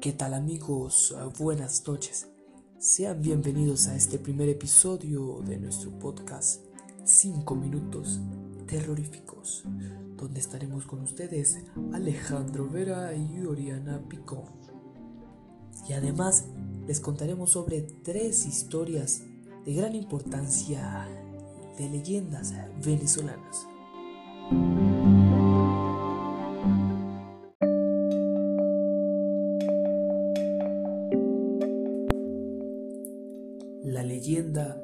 ¿Qué tal amigos? Buenas noches. Sean bienvenidos a este primer episodio de nuestro podcast 5 minutos terroríficos, donde estaremos con ustedes Alejandro Vera y Oriana Picón. Y además les contaremos sobre tres historias de gran importancia de leyendas venezolanas. La leyenda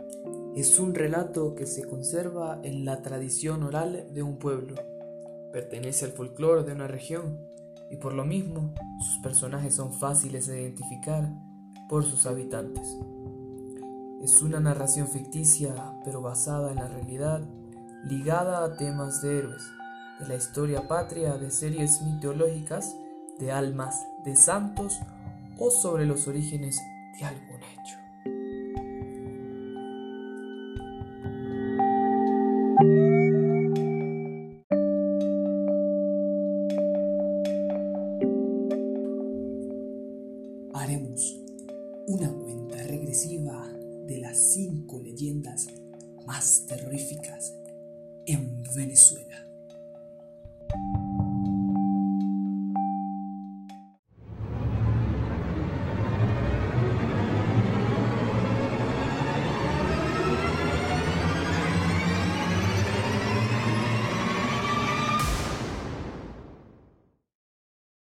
es un relato que se conserva en la tradición oral de un pueblo. Pertenece al folclore de una región y por lo mismo sus personajes son fáciles de identificar por sus habitantes. Es una narración ficticia pero basada en la realidad, ligada a temas de héroes, de la historia patria, de series mitológicas, de almas, de santos o sobre los orígenes de algún hecho. Las cinco leyendas más terroríficas en Venezuela.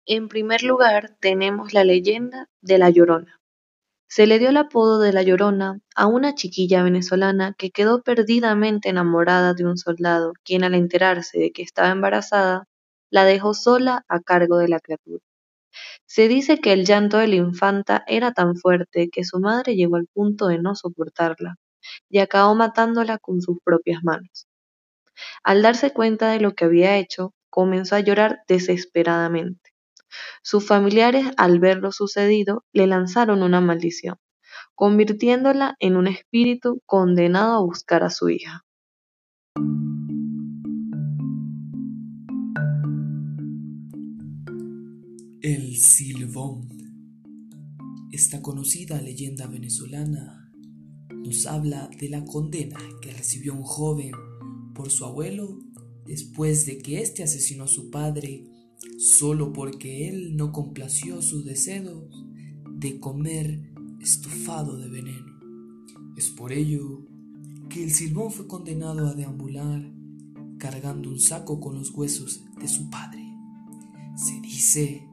En primer lugar tenemos la leyenda de La Llorona. Se le dio el apodo de La Llorona a una chiquilla venezolana que quedó perdidamente enamorada de un soldado, quien al enterarse de que estaba embarazada, la dejó sola a cargo de la criatura. Se dice que el llanto de la infanta era tan fuerte que su madre llegó al punto de no soportarla y acabó matándola con sus propias manos. Al darse cuenta de lo que había hecho, comenzó a llorar desesperadamente. Sus familiares, al ver lo sucedido, le lanzaron una maldición, convirtiéndola en un espíritu condenado a buscar a su hija. El Silbón. Esta conocida leyenda venezolana nos habla de la condena que recibió un joven por su abuelo después de que éste asesinó a su padre solo porque él no complació su deseo de comer estofado de veneno. Es por ello que el silbón fue condenado a deambular cargando un saco con los huesos de su padre. Se dice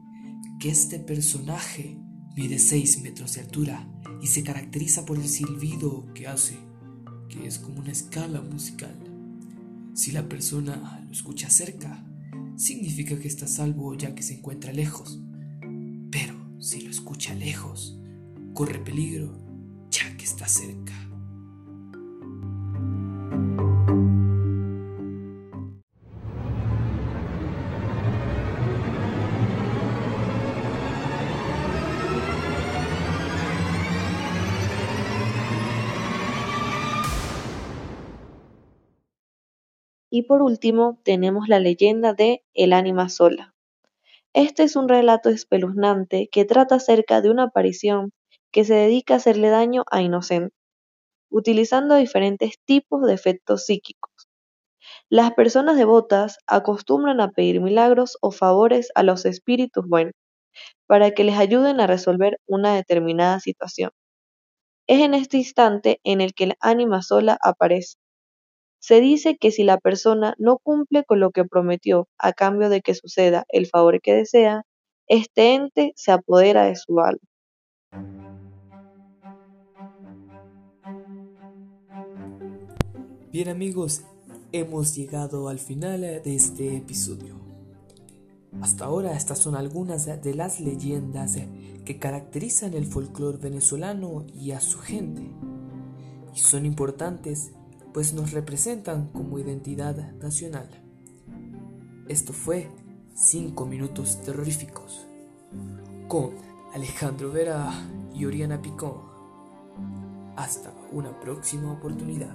que este personaje mide 6 metros de altura y se caracteriza por el silbido que hace, que es como una escala musical. Si la persona lo escucha cerca, significa que está salvo ya que se encuentra lejos. Pero si lo escucha lejos, corre peligro ya que está cerca. Y por último tenemos la leyenda de El ánima sola. Este es un relato espeluznante que trata acerca de una aparición que se dedica a hacerle daño a inocentes, utilizando diferentes tipos de efectos psíquicos. Las personas devotas acostumbran a pedir milagros o favores a los espíritus buenos para que les ayuden a resolver una determinada situación. Es en este instante en el que el ánima sola aparece se dice que si la persona no cumple con lo que prometió a cambio de que suceda el favor que desea, este ente se apodera de su alma. Bien amigos, hemos llegado al final de este episodio. Hasta ahora estas son algunas de las leyendas que caracterizan el folclore venezolano y a su gente. Y son importantes pues nos representan como identidad nacional. Esto fue 5 minutos terroríficos con Alejandro Vera y Oriana Picón. Hasta una próxima oportunidad.